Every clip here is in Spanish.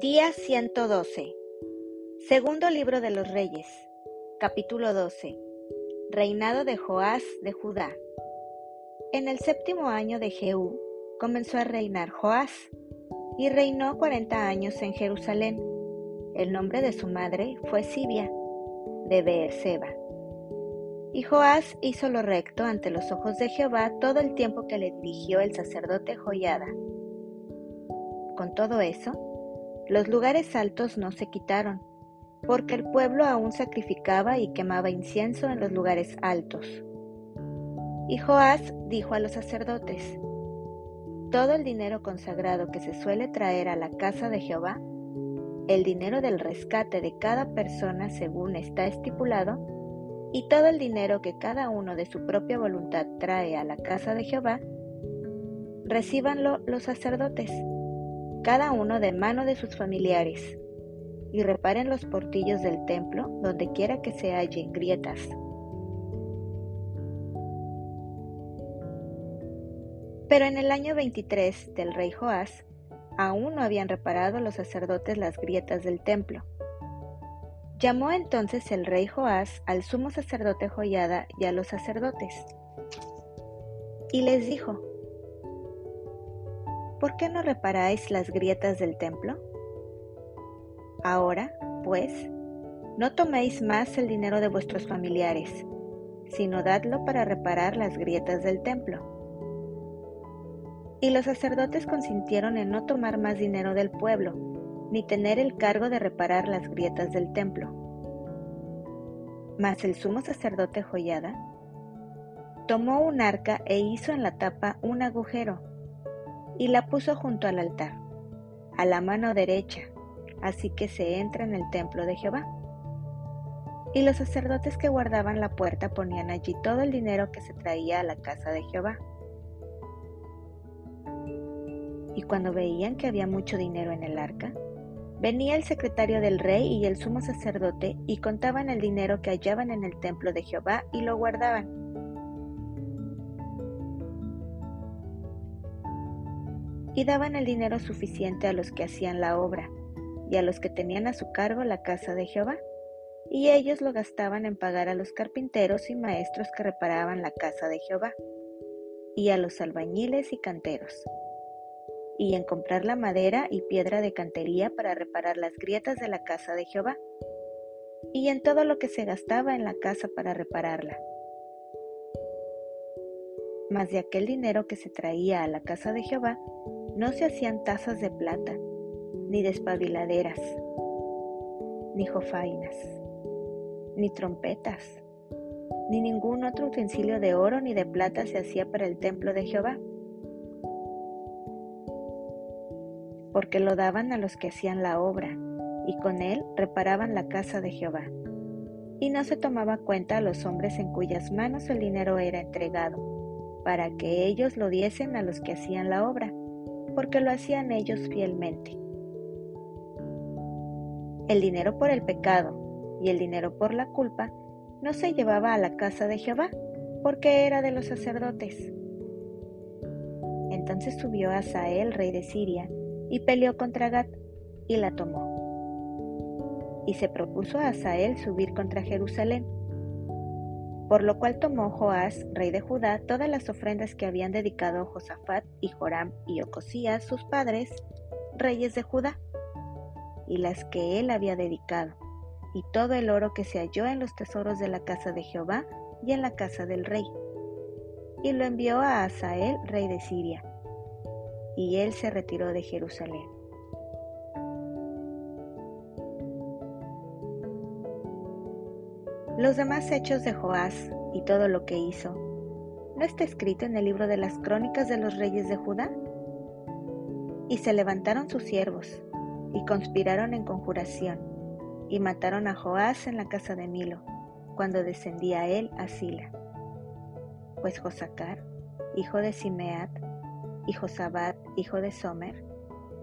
Día 112. Segundo libro de los Reyes. Capítulo 12. Reinado de Joás de Judá. En el séptimo año de Jehú comenzó a reinar Joás y reinó cuarenta años en Jerusalén. El nombre de su madre fue Sibia, de Beerseba. Y Joás hizo lo recto ante los ojos de Jehová todo el tiempo que le dirigió el sacerdote Joyada. Con todo eso, los lugares altos no se quitaron, porque el pueblo aún sacrificaba y quemaba incienso en los lugares altos. Y Joás dijo a los sacerdotes, todo el dinero consagrado que se suele traer a la casa de Jehová, el dinero del rescate de cada persona según está estipulado, y todo el dinero que cada uno de su propia voluntad trae a la casa de Jehová, recíbanlo los sacerdotes, cada uno de mano de sus familiares, y reparen los portillos del templo donde quiera que se hallen grietas. Pero en el año 23 del rey Joás, aún no habían reparado los sacerdotes las grietas del templo. Llamó entonces el rey Joás al sumo sacerdote Joyada y a los sacerdotes, y les dijo, ¿por qué no reparáis las grietas del templo? Ahora, pues, no toméis más el dinero de vuestros familiares, sino dadlo para reparar las grietas del templo. Y los sacerdotes consintieron en no tomar más dinero del pueblo, ni tener el cargo de reparar las grietas del templo. Mas el sumo sacerdote Joyada tomó un arca e hizo en la tapa un agujero, y la puso junto al altar, a la mano derecha, así que se entra en el templo de Jehová. Y los sacerdotes que guardaban la puerta ponían allí todo el dinero que se traía a la casa de Jehová. Y cuando veían que había mucho dinero en el arca, Venía el secretario del rey y el sumo sacerdote y contaban el dinero que hallaban en el templo de Jehová y lo guardaban. Y daban el dinero suficiente a los que hacían la obra y a los que tenían a su cargo la casa de Jehová, y ellos lo gastaban en pagar a los carpinteros y maestros que reparaban la casa de Jehová, y a los albañiles y canteros y en comprar la madera y piedra de cantería para reparar las grietas de la casa de Jehová, y en todo lo que se gastaba en la casa para repararla. Mas de aquel dinero que se traía a la casa de Jehová, no se hacían tazas de plata, ni despabiladeras, ni jofainas, ni trompetas, ni ningún otro utensilio de oro ni de plata se hacía para el templo de Jehová porque lo daban a los que hacían la obra, y con él reparaban la casa de Jehová. Y no se tomaba cuenta a los hombres en cuyas manos el dinero era entregado, para que ellos lo diesen a los que hacían la obra, porque lo hacían ellos fielmente. El dinero por el pecado y el dinero por la culpa no se llevaba a la casa de Jehová, porque era de los sacerdotes. Entonces subió Asael, rey de Siria, y peleó contra Gat y la tomó. Y se propuso a Asael subir contra Jerusalén. Por lo cual tomó Joás, rey de Judá, todas las ofrendas que habían dedicado Josafat y Joram y Ocosías, sus padres, reyes de Judá, y las que él había dedicado, y todo el oro que se halló en los tesoros de la casa de Jehová y en la casa del rey. Y lo envió a Asael, rey de Siria y él se retiró de Jerusalén. Los demás hechos de Joás y todo lo que hizo, ¿no está escrito en el libro de las crónicas de los reyes de Judá? Y se levantaron sus siervos, y conspiraron en conjuración, y mataron a Joás en la casa de Milo, cuando descendía él a Sila. Pues Josacar, hijo de Simeat, y Josabat, hijo de Somer,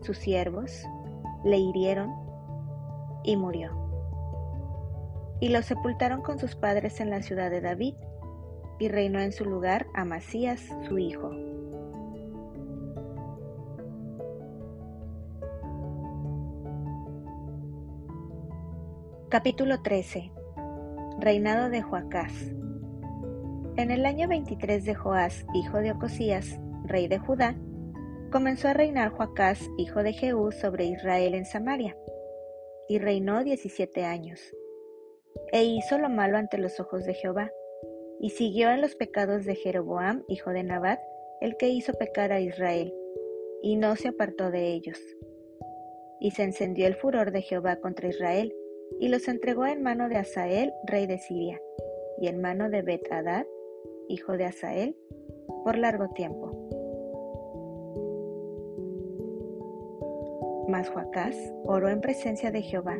sus siervos, le hirieron y murió. Y lo sepultaron con sus padres en la ciudad de David, y reinó en su lugar Amasías, su hijo. Capítulo 13 Reinado de Joacás En el año 23 de Joás, hijo de Ocosías, rey de Judá, comenzó a reinar Joacás, hijo de Jehú, sobre Israel en Samaria, y reinó diecisiete años. E hizo lo malo ante los ojos de Jehová, y siguió en los pecados de Jeroboam, hijo de Nabat, el que hizo pecar a Israel, y no se apartó de ellos. Y se encendió el furor de Jehová contra Israel, y los entregó en mano de Asael, rey de Siria, y en mano de Bet-Hadad, hijo de Asael, por largo tiempo. Mas Joacás oró en presencia de Jehová,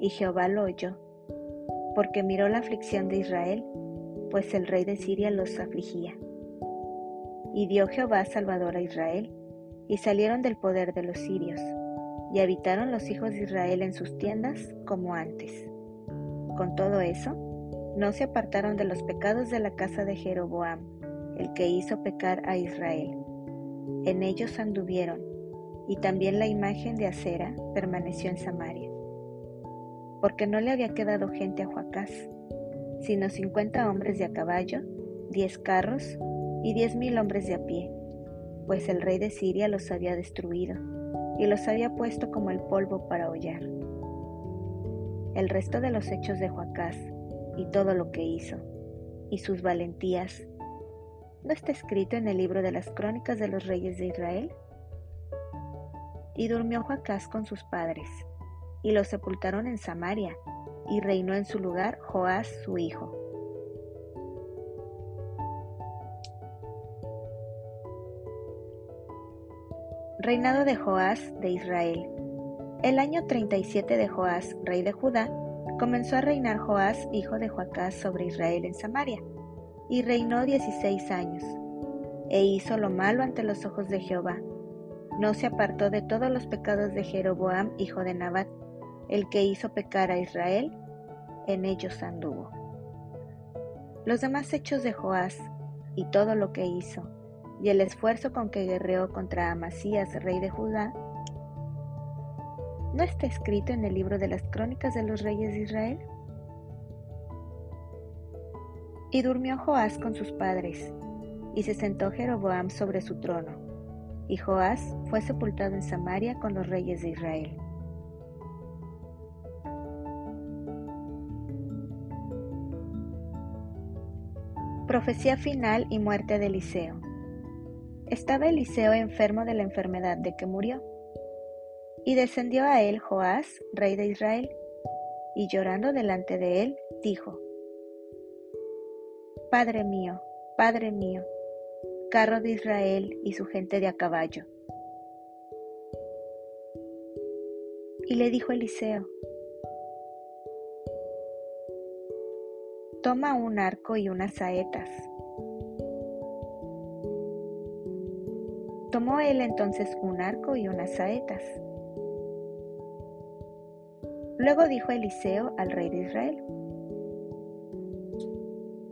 y Jehová lo oyó, porque miró la aflicción de Israel, pues el rey de Siria los afligía. Y dio Jehová Salvador a Israel, y salieron del poder de los sirios y habitaron los hijos de Israel en sus tiendas como antes. Con todo eso, no se apartaron de los pecados de la casa de Jeroboam, el que hizo pecar a Israel. En ellos anduvieron, y también la imagen de Acera permaneció en Samaria. Porque no le había quedado gente a Joacás, sino cincuenta hombres de a caballo, diez carros y diez mil hombres de a pie, pues el rey de Siria los había destruido y los había puesto como el polvo para hollar. El resto de los hechos de Joacás y todo lo que hizo, y sus valentías, ¿no está escrito en el libro de las crónicas de los reyes de Israel? Y durmió Joacás con sus padres, y lo sepultaron en Samaria, y reinó en su lugar Joás su hijo. Reinado de Joás de Israel. El año 37 de Joás, rey de Judá, comenzó a reinar Joás, hijo de Joacás, sobre Israel en Samaria, y reinó dieciséis años. E hizo lo malo ante los ojos de Jehová. No se apartó de todos los pecados de Jeroboam, hijo de Nabat, el que hizo pecar a Israel, en ellos anduvo. Los demás hechos de Joás y todo lo que hizo, y el esfuerzo con que guerreó contra Amasías, rey de Judá, ¿no está escrito en el libro de las crónicas de los reyes de Israel? Y durmió Joás con sus padres, y se sentó Jeroboam sobre su trono, y Joás fue sepultado en Samaria con los reyes de Israel. Profecía final y muerte de Eliseo. Estaba Eliseo enfermo de la enfermedad de que murió. Y descendió a él Joás, rey de Israel, y llorando delante de él, dijo, Padre mío, Padre mío, carro de Israel y su gente de a caballo. Y le dijo Eliseo, Toma un arco y unas saetas Tomó él entonces un arco y unas saetas. Luego dijo Eliseo al rey de Israel,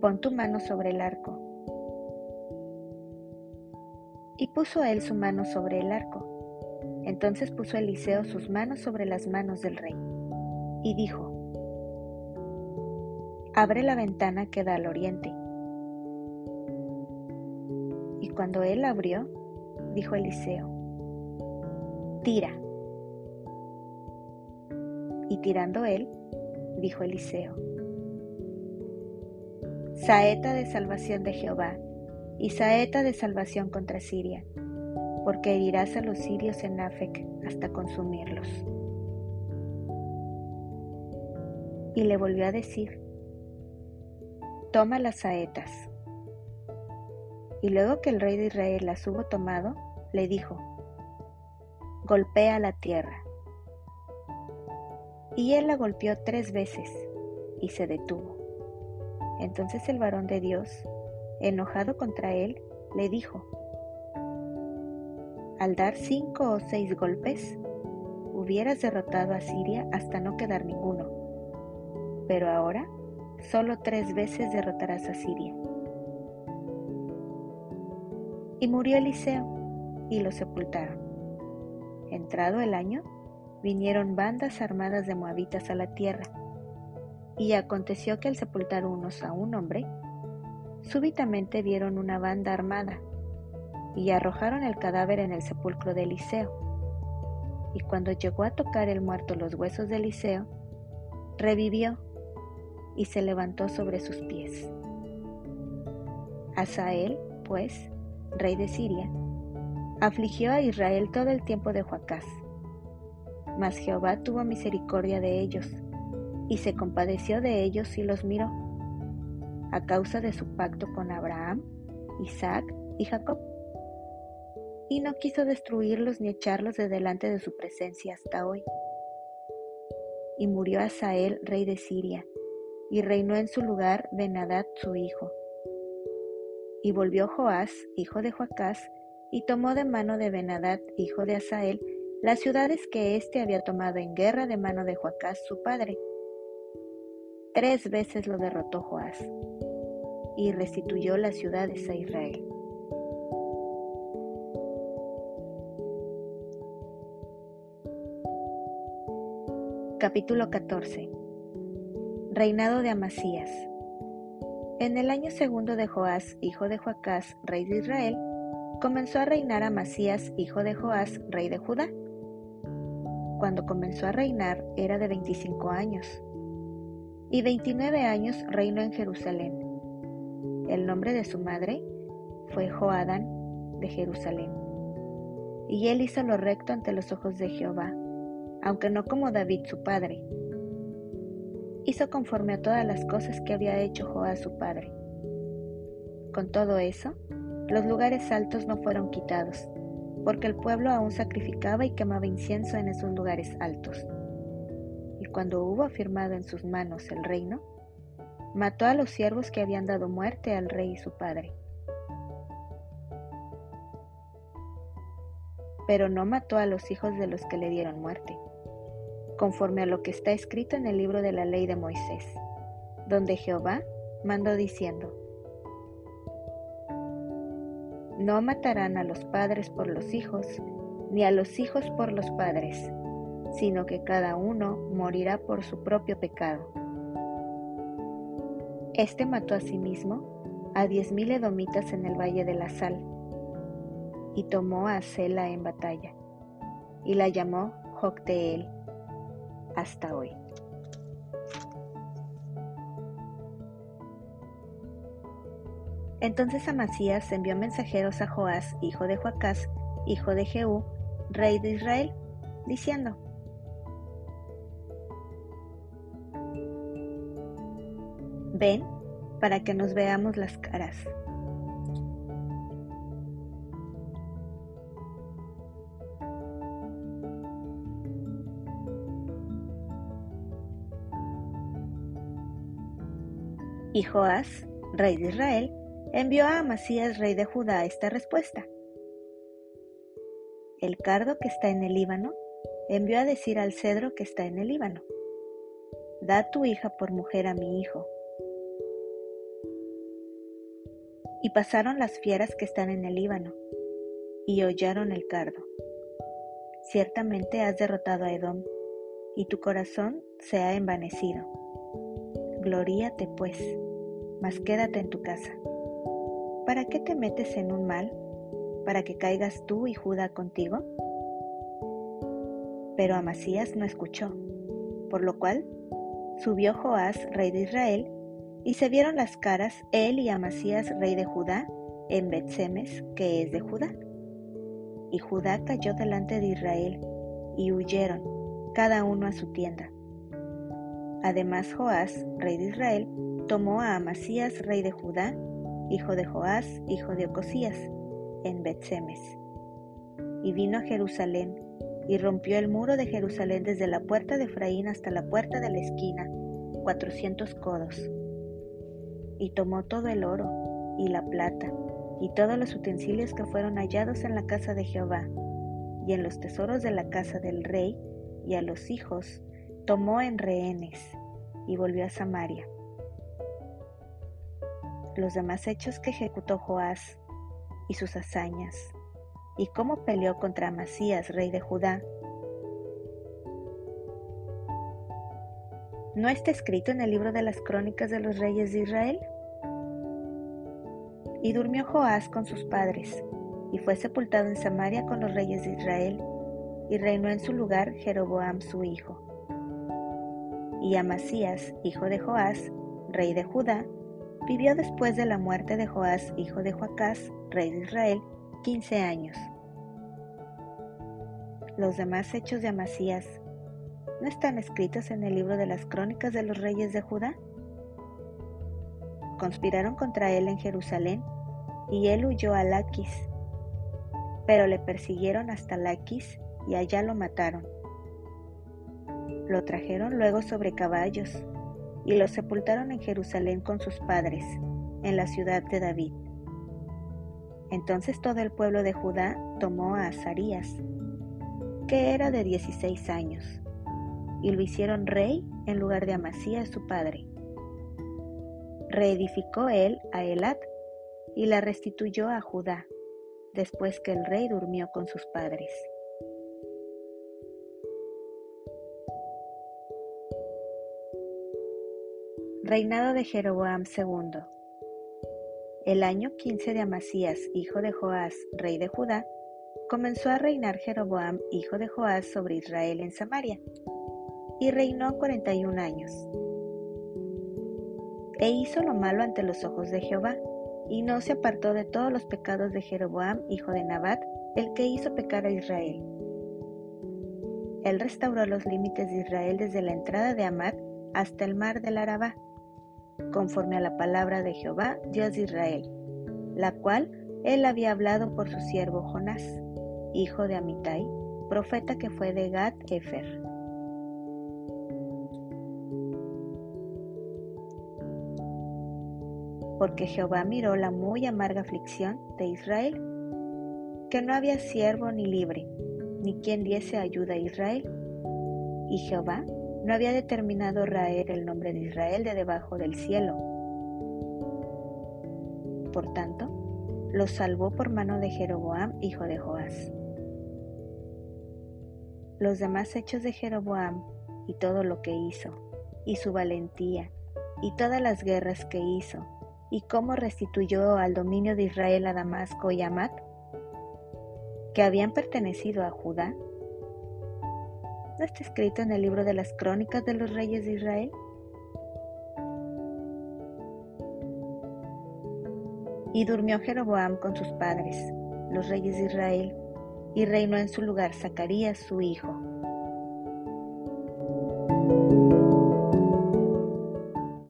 pon tu mano sobre el arco. Y puso él su mano sobre el arco. Entonces puso Eliseo sus manos sobre las manos del rey. Y dijo, abre la ventana que da al oriente. Y cuando él abrió, dijo Eliseo. Tira. Y tirando él, dijo Eliseo. Saeta de salvación de Jehová y saeta de salvación contra Siria, porque herirás a los sirios en Afec hasta consumirlos. Y le volvió a decir, toma las saetas. Y luego que el rey de Israel las hubo tomado, le dijo, golpea la tierra. Y él la golpeó tres veces y se detuvo. Entonces el varón de Dios, enojado contra él, le dijo, al dar cinco o seis golpes, hubieras derrotado a Siria hasta no quedar ninguno, pero ahora solo tres veces derrotarás a Siria. Y murió Eliseo y lo sepultaron. Entrado el año, vinieron bandas armadas de moabitas a la tierra Y aconteció que al sepultar unos a un hombre, súbitamente vieron una banda armada y arrojaron el cadáver en el sepulcro de Eliseo. Y cuando llegó a tocar el muerto los huesos de Eliseo, revivió y se levantó sobre sus pies. Asael, pues, rey de Siria, afligió a Israel todo el tiempo de Joacás. Mas Jehová tuvo misericordia de ellos, y se compadeció de ellos y los miró, a causa de su pacto con Abraham, Isaac y Jacob y no quiso destruirlos ni echarlos de delante de su presencia hasta hoy. Y murió Asael, rey de Siria, y reinó en su lugar Benadad su hijo. Y volvió Joás, hijo de Joacás, y tomó de mano de Benadad, hijo de Asael, las ciudades que éste había tomado en guerra de mano de Joacás su padre. Tres veces lo derrotó Joás, y restituyó las ciudades a Israel. Capítulo 14 Reinado de Amasías En el año segundo de Joás, hijo de Joacás, rey de Israel, comenzó a reinar Amasías, hijo de Joás, rey de Judá. Cuando comenzó a reinar era de 25 años, y 29 años reinó en Jerusalén. El nombre de su madre fue Joadán de Jerusalén. Y él hizo lo recto ante los ojos de Jehová aunque no como David su padre. Hizo conforme a todas las cosas que había hecho Joás su padre. Con todo eso, los lugares altos no fueron quitados, porque el pueblo aún sacrificaba y quemaba incienso en esos lugares altos. Y cuando hubo afirmado en sus manos el reino, mató a los siervos que habían dado muerte al rey y su padre. Pero no mató a los hijos de los que le dieron muerte conforme a lo que está escrito en el libro de la ley de Moisés, donde Jehová mandó diciendo, No matarán a los padres por los hijos, ni a los hijos por los padres, sino que cada uno morirá por su propio pecado. Este mató a sí mismo a diez mil edomitas en el valle de la sal, y tomó a Sela en batalla, y la llamó Jocteel hasta hoy. Entonces Amasías envió mensajeros a Joás, hijo de Joacás, hijo de Jehú, rey de Israel, diciendo, Ven para que nos veamos las caras. Y Joás, rey de Israel, envió a Amasías, rey de Judá, esta respuesta. El cardo que está en el Líbano envió a decir al cedro que está en el Líbano, Da tu hija por mujer a mi hijo. Y pasaron las fieras que están en el Líbano, y hollaron el cardo. Ciertamente has derrotado a Edom, y tu corazón se ha envanecido. Gloríate pues mas quédate en tu casa. ¿Para qué te metes en un mal? ¿Para que caigas tú y Judá contigo? Pero Amasías no escuchó, por lo cual subió Joás, rey de Israel, y se vieron las caras él y Amasías, rey de Judá, en Betsemes, que es de Judá. Y Judá cayó delante de Israel, y huyeron, cada uno a su tienda. Además Joás, rey de Israel, tomó a Amasías, rey de Judá, hijo de Joás, hijo de Ocosías, en Betsemes. Y vino a Jerusalén, y rompió el muro de Jerusalén desde la puerta de Efraín hasta la puerta de la esquina, cuatrocientos codos. Y tomó todo el oro, y la plata, y todos los utensilios que fueron hallados en la casa de Jehová, y en los tesoros de la casa del rey, y a los hijos, tomó en rehenes, y volvió a Samaria los demás hechos que ejecutó Joás y sus hazañas, y cómo peleó contra Amasías, rey de Judá. ¿No está escrito en el libro de las crónicas de los reyes de Israel? Y durmió Joás con sus padres, y fue sepultado en Samaria con los reyes de Israel, y reinó en su lugar Jeroboam su hijo. Y Amasías, hijo de Joás, rey de Judá, vivió después de la muerte de Joás, hijo de Joacás, rey de Israel, quince años. Los demás hechos de Amasías, ¿no están escritos en el libro de las crónicas de los reyes de Judá? Conspiraron contra él en Jerusalén, y él huyó a Laquis, pero le persiguieron hasta Laquis y allá lo mataron. Lo trajeron luego sobre caballos y lo sepultaron en Jerusalén con sus padres, en la ciudad de David. Entonces todo el pueblo de Judá tomó a Azarías, que era de dieciséis años, y lo hicieron rey en lugar de Amasías su padre. Reedificó él a Elat y la restituyó a Judá, después que el rey durmió con sus padres. Reinado de Jeroboam II. El año 15 de Amasías, hijo de Joás, rey de Judá, comenzó a reinar Jeroboam, hijo de Joás, sobre Israel en Samaria, y reinó 41 años. E hizo lo malo ante los ojos de Jehová, y no se apartó de todos los pecados de Jeroboam, hijo de Nabat, el que hizo pecar a Israel. Él restauró los límites de Israel desde la entrada de Amat hasta el mar del Arabá, conforme a la palabra de Jehová, Dios de Israel, la cual él había hablado por su siervo Jonás, hijo de Amitai, profeta que fue de Gad Efer. Porque Jehová miró la muy amarga aflicción de Israel, que no había siervo ni libre, ni quien diese ayuda a Israel. Y Jehová no había determinado raer el nombre de Israel de debajo del cielo. Por tanto, lo salvó por mano de Jeroboam, hijo de Joás. Los demás hechos de Jeroboam y todo lo que hizo, y su valentía, y todas las guerras que hizo, y cómo restituyó al dominio de Israel a Damasco y Amat, que habían pertenecido a Judá, ¿No está escrito en el libro de las crónicas de los reyes de Israel? Y durmió Jeroboam con sus padres, los reyes de Israel, y reinó en su lugar Zacarías su hijo.